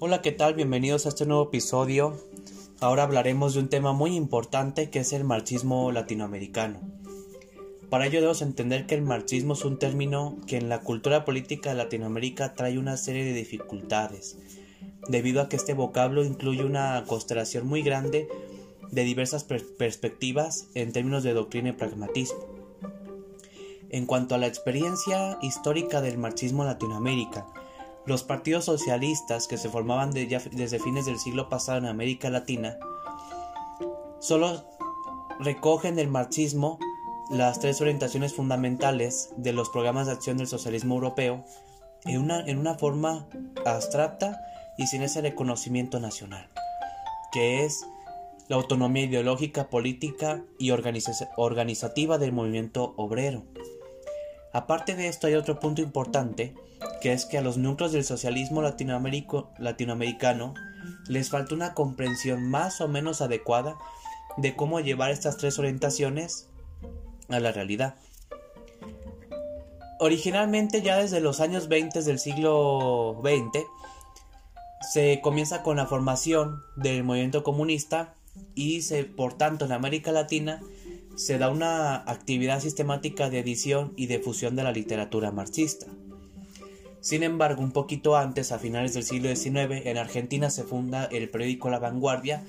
Hola, ¿qué tal? Bienvenidos a este nuevo episodio. Ahora hablaremos de un tema muy importante que es el marxismo latinoamericano. Para ello debemos entender que el marxismo es un término que en la cultura política de Latinoamérica trae una serie de dificultades, debido a que este vocablo incluye una constelación muy grande de diversas perspectivas en términos de doctrina y pragmatismo. En cuanto a la experiencia histórica del marxismo en Latinoamérica, los partidos socialistas que se formaban desde fines del siglo pasado en América Latina solo recogen del marxismo las tres orientaciones fundamentales de los programas de acción del socialismo europeo en una, en una forma abstracta y sin ese reconocimiento nacional, que es la autonomía ideológica, política y organizativa del movimiento obrero. Aparte de esto hay otro punto importante que es que a los núcleos del socialismo latinoamericano les falta una comprensión más o menos adecuada de cómo llevar estas tres orientaciones a la realidad. Originalmente ya desde los años 20 del siglo XX se comienza con la formación del movimiento comunista y se, por tanto en América Latina se da una actividad sistemática de edición y de fusión de la literatura marxista. Sin embargo, un poquito antes, a finales del siglo XIX, en Argentina se funda el periódico La Vanguardia,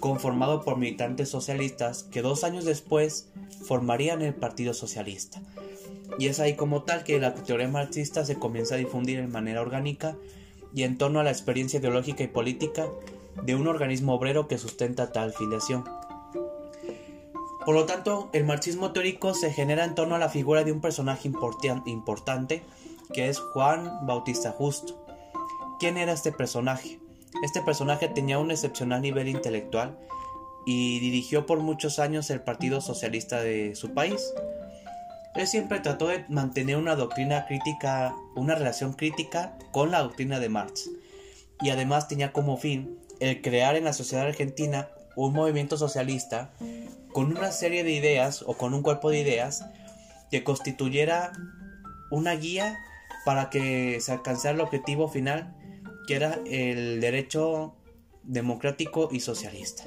conformado por militantes socialistas que dos años después formarían el Partido Socialista. Y es ahí como tal que la teoría marxista se comienza a difundir de manera orgánica y en torno a la experiencia ideológica y política de un organismo obrero que sustenta tal filiación. Por lo tanto, el marxismo teórico se genera en torno a la figura de un personaje importante que es Juan Bautista Justo. ¿Quién era este personaje? Este personaje tenía un excepcional nivel intelectual y dirigió por muchos años el Partido Socialista de su país. Él siempre trató de mantener una doctrina crítica, una relación crítica con la doctrina de Marx, y además tenía como fin el crear en la sociedad argentina un movimiento socialista con una serie de ideas o con un cuerpo de ideas que constituyera una guía para que se alcanzara el objetivo final que era el derecho democrático y socialista.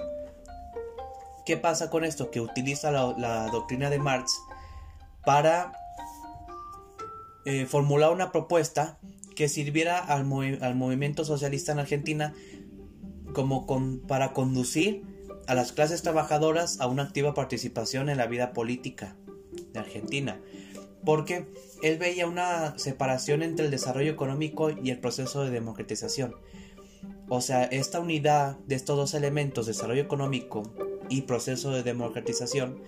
¿Qué pasa con esto? Que utiliza la, doctrina de Marx para eh, formular una propuesta que sirviera al, movimiento socialista en Argentina como para conducir a las clases trabajadoras a una activa participación en la vida política de Argentina porque él veía una separación entre el desarrollo económico y el proceso de democratización. O sea, esta unidad de estos dos elementos, desarrollo económico y proceso de democratización,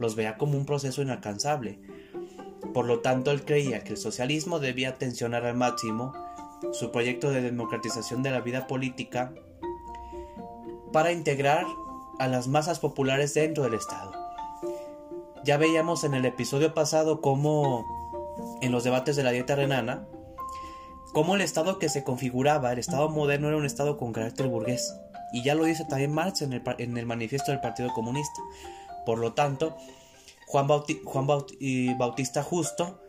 los veía como un proceso inalcanzable. Por lo tanto, él creía que el socialismo debía tensionar al máximo su proyecto de democratización de la vida política para integrar a las masas populares dentro del Estado. Ya veíamos en el episodio pasado cómo en los debates de la dieta renana, cómo el Estado que se configuraba, el Estado moderno era un Estado con carácter burgués. Y ya lo dice también Marx en el, en el manifiesto del Partido Comunista. Por lo tanto, Juan, Juan Bautista Justo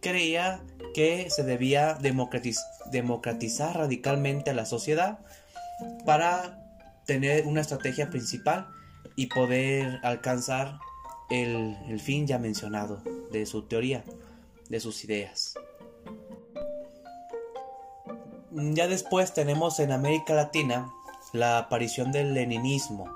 creía que se debía democratizar radicalmente a la sociedad para tener una estrategia principal y poder alcanzar el, fin ya mencionado de su teoría, de sus ideas. Ya después tenemos en América Latina la aparición del leninismo.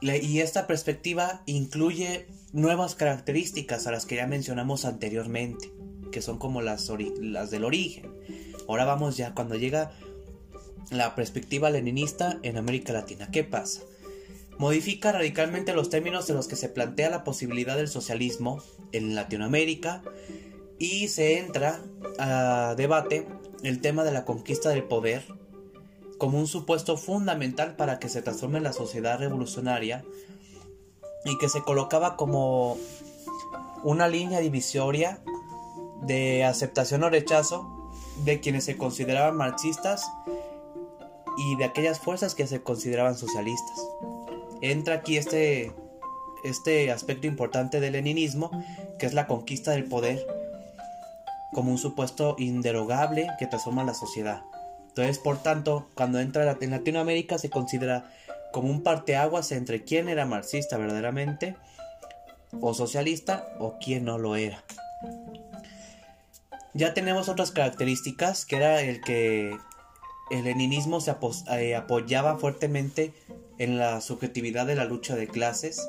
Y esta perspectiva incluye nuevas características a las que ya mencionamos anteriormente, que son como las, las del origen. Ahora vamos ya cuando llega la perspectiva leninista en América Latina. ¿Qué pasa? modifica radicalmente los términos en los que se plantea la posibilidad del socialismo en Latinoamérica y se entra a debate el tema de la conquista del poder como un supuesto fundamental para que se transforme la sociedad revolucionaria y que se colocaba como una línea divisoria de aceptación o rechazo de quienes se consideraban marxistas y de aquellas fuerzas que se consideraban socialistas entra aquí este, este aspecto importante del leninismo, que es la conquista del poder como un supuesto inderogable que transforma la sociedad. Entonces, por tanto, cuando entra en Latinoamérica se considera como un parteaguas entre quién era marxista verdaderamente o socialista o quién no lo era. Ya tenemos otras características, que era el que el leninismo se eh, apoyaba fuertemente en la subjetividad de la lucha de clases,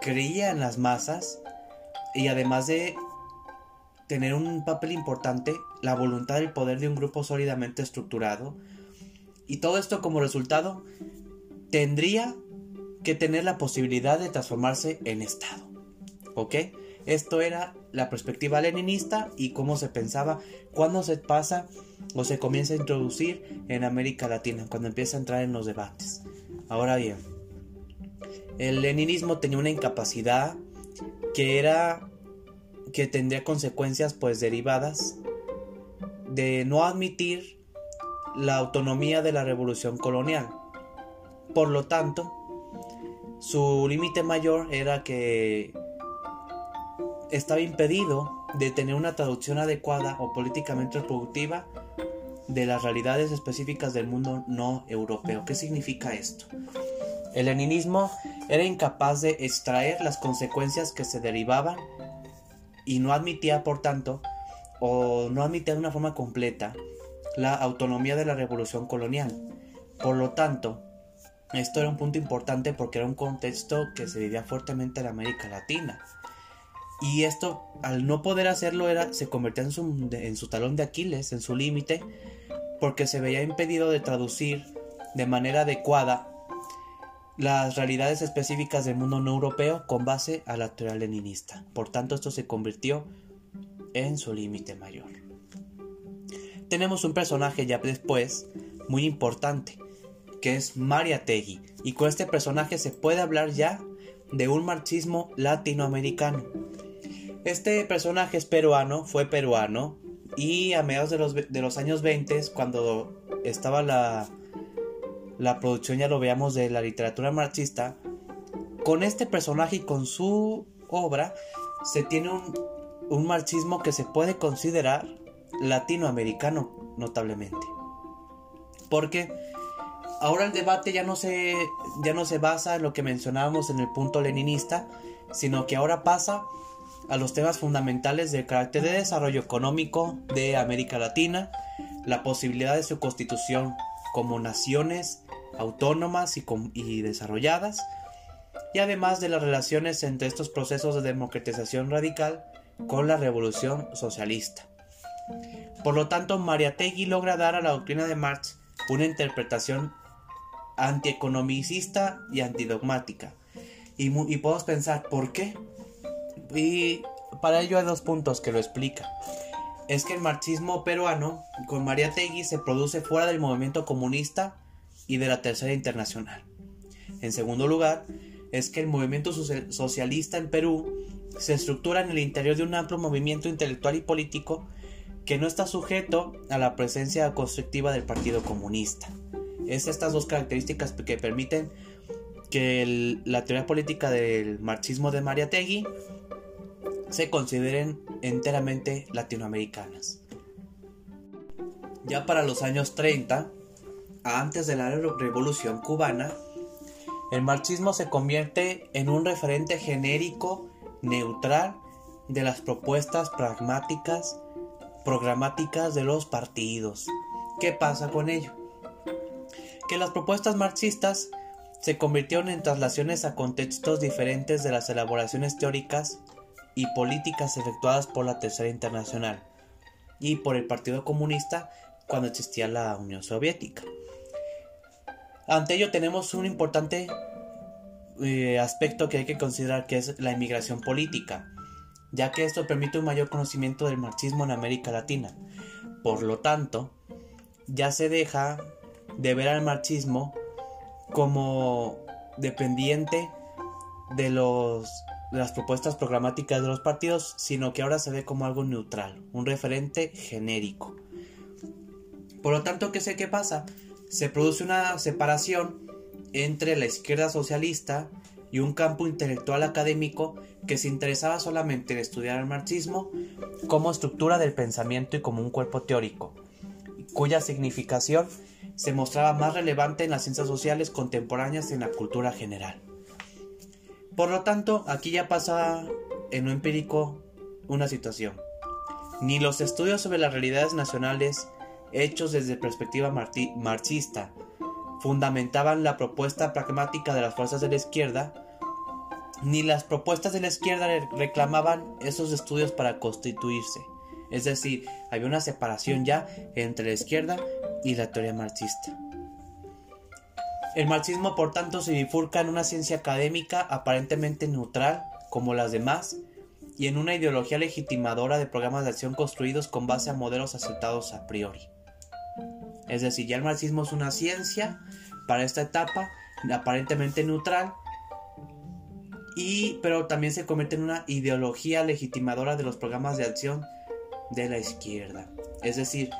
creía en las masas y además de tener un papel importante, la voluntad del poder de un grupo sólidamente estructurado, y todo esto como resultado tendría que tener la posibilidad de transformarse en Estado. ¿Ok? Esto era la perspectiva leninista y cómo se pensaba cuando se pasa o se comienza a introducir en América Latina, cuando empieza a entrar en los debates. Ahora bien, el leninismo tenía una incapacidad que era que tendría consecuencias pues derivadas de no admitir la autonomía de la revolución colonial. Por lo tanto, su límite mayor era que estaba impedido de tener una traducción adecuada o políticamente productiva de las realidades específicas del mundo no europeo. ¿Qué significa esto? El leninismo era incapaz de extraer las consecuencias que se derivaban y no admitía, por tanto, o no admitía de una forma completa la autonomía de la revolución colonial. Por lo tanto, esto era un punto importante porque era un contexto que se vivía fuertemente en América Latina. Y esto, al no poder hacerlo, era, se convertía en su, en su talón de Aquiles, en su límite, porque se veía impedido de traducir de manera adecuada las realidades específicas del mundo no europeo con base a la teoría leninista. Por tanto, esto se convirtió en su límite mayor. Tenemos un personaje ya después muy importante, que es Maria Tegui, y con este personaje se puede hablar ya de un marxismo latinoamericano. Este personaje es peruano, fue peruano, y a mediados de los, de los años 20, cuando estaba la, la producción, ya lo veamos, de la literatura marxista, con este personaje y con su obra se tiene un, un marxismo que se puede considerar latinoamericano notablemente. Porque ahora el debate ya no se ya no se basa en lo que mencionábamos en el punto leninista, sino que ahora pasa a los temas fundamentales del carácter de desarrollo económico de América Latina, la posibilidad de su constitución como naciones autónomas y, desarrolladas, y además de las relaciones entre estos procesos de democratización radical con la revolución socialista. Por lo tanto, Mariategui logra dar a la doctrina de Marx una interpretación antieconomicista y antidogmática. Y, y podemos pensar, ¿por qué? Y para ello hay dos puntos que lo explican. Es que el marxismo peruano con Mariategui se produce fuera del movimiento comunista y de la Tercera Internacional. En segundo lugar, es que el movimiento socialista en Perú se estructura en el interior de un amplio movimiento intelectual y político que no está sujeto a la presencia constructiva del Partido Comunista. Es estas dos características que permiten que la teoría política del marxismo de Mariategui se consideren enteramente latinoamericanas. Ya para los años 30, antes de la revolución cubana, el marxismo se convierte en un referente genérico, neutral, de las propuestas pragmáticas, programáticas de los partidos. ¿Qué pasa con ello? Que las propuestas marxistas se convirtieron en traslaciones a contextos diferentes de las elaboraciones teóricas y políticas efectuadas por la Tercera Internacional y por el Partido Comunista cuando existía la Unión Soviética. Ante ello tenemos un importante eh, aspecto que hay que considerar que es la inmigración política, ya que esto permite un mayor conocimiento del marxismo en América Latina. Por lo tanto, ya se deja de ver al marxismo como dependiente de, los, las propuestas programáticas de los partidos, sino que ahora se ve como algo neutral, un referente genérico. Por lo tanto, ¿qué sé qué pasa? se produce una separación entre la izquierda socialista y un campo intelectual académico que se interesaba solamente en estudiar el marxismo como estructura del pensamiento y como un cuerpo teórico, cuya significación se mostraba más relevante en las ciencias sociales contemporáneas y en la cultura general. Por lo tanto, aquí ya pasa en lo empírico una situación. Ni los estudios sobre las realidades nacionales hechos desde perspectiva marxista fundamentaban la propuesta pragmática de las fuerzas de la izquierda, ni las propuestas de la izquierda reclamaban esos estudios para constituirse. Es decir, había una separación ya entre la izquierda y la teoría marxista. El marxismo, por tanto, se bifurca en una ciencia académica aparentemente neutral, como las demás, y en una ideología legitimadora de programas de acción construidos con base a modelos aceptados a priori. Es decir, ya el marxismo es una ciencia para esta etapa, aparentemente neutral, y, pero también se convierte en una ideología legitimadora de los programas de acción de la izquierda. Es decir,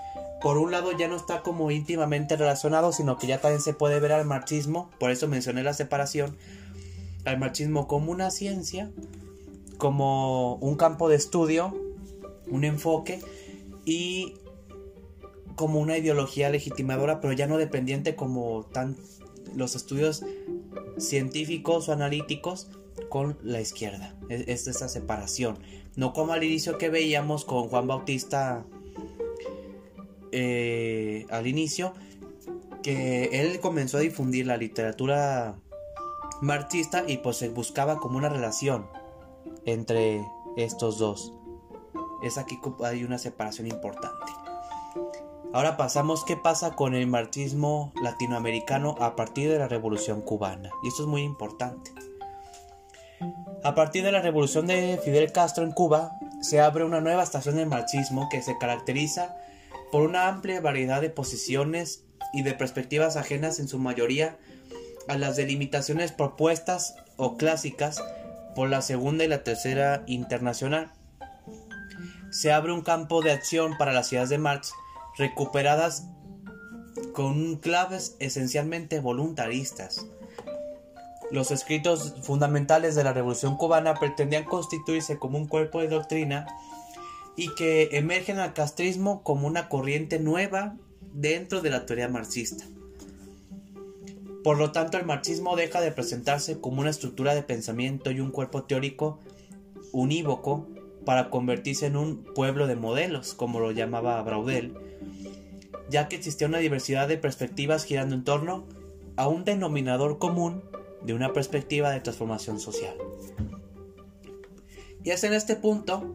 por un lado ya no está como íntimamente relacionado, sino que ya también se puede ver al marxismo, por eso mencioné la separación, al marxismo como una ciencia, como un campo de estudio, un enfoque y como una ideología legitimadora, pero ya no dependiente como tan los estudios científicos o analíticos con la izquierda. Es, esa separación. No como al inicio que veíamos con Juan Bautista eh, al inicio, que él comenzó a difundir la literatura marxista y pues se buscaba como una relación entre estos dos. Es aquí que hay una separación importante. Ahora pasamos qué pasa con el marxismo latinoamericano a partir de la revolución cubana. Y esto es muy importante. A partir de la revolución de Fidel Castro en Cuba, se abre una nueva estación del marxismo que se caracteriza por una amplia variedad de posiciones y de perspectivas ajenas en su mayoría a las delimitaciones propuestas o clásicas por la segunda y la tercera internacional. Se abre un campo de acción para las ideas de Marx recuperadas con claves esencialmente voluntaristas. Los escritos fundamentales de la Revolución cubana pretendían constituirse como un cuerpo de doctrina y que emergen al castrismo como una corriente nueva dentro de la teoría marxista. Por lo tanto, el marxismo deja de presentarse como una estructura de pensamiento y un cuerpo teórico unívoco para convertirse en un pueblo de modelos, como lo llamaba Braudel, ya que existía una diversidad de perspectivas girando en torno a un denominador común de una perspectiva de transformación social. Y es en este punto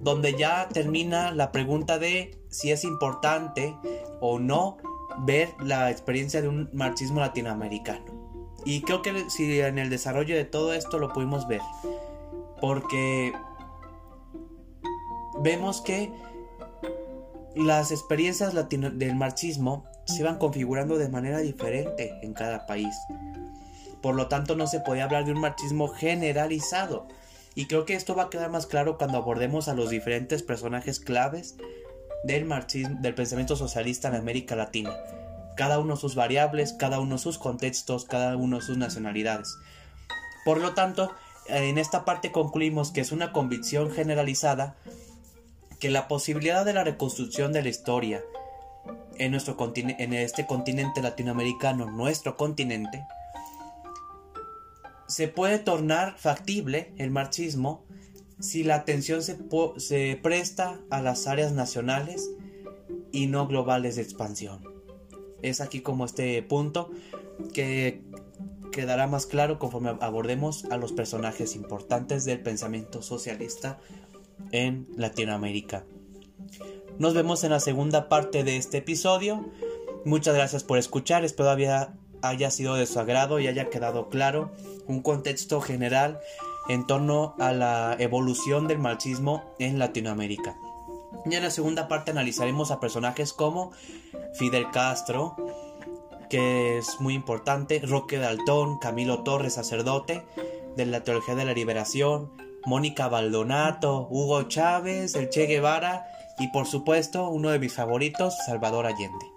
donde ya termina la pregunta de si es importante o no ver la experiencia de un marxismo latinoamericano. Y creo que si en el desarrollo de todo esto lo pudimos ver. Porque vemos que las experiencias del marxismo se iban configurando de manera diferente en cada país. Por lo tanto, no se podía hablar de un marxismo generalizado. Y creo que esto va a quedar más claro cuando abordemos a los diferentes personajes claves del marxismo, del pensamiento socialista en América Latina. Cada uno sus variables, cada uno sus contextos, cada uno sus nacionalidades. Por lo tanto, en esta parte concluimos que es una convicción generalizada que la posibilidad de la reconstrucción de la historia en, nuestro en este continente latinoamericano, nuestro continente, se puede tornar factible el marxismo si la atención se, presta a las áreas nacionales y no globales de expansión. Es aquí como este punto que quedará más claro conforme abordemos a los personajes importantes del pensamiento socialista en Latinoamérica. Nos vemos en la segunda parte de este episodio. Muchas gracias por escuchar, espero haya, haya sido de su agrado y haya quedado claro un contexto general en torno a la evolución del marxismo en Latinoamérica. Y en la segunda parte analizaremos a personajes como Fidel Castro, que es muy importante, Roque Daltón, Camilo Torres, sacerdote, de la teología de la liberación, Mónica Baldonato, Hugo Chávez, el Che Guevara y por supuesto uno de mis favoritos, Salvador Allende.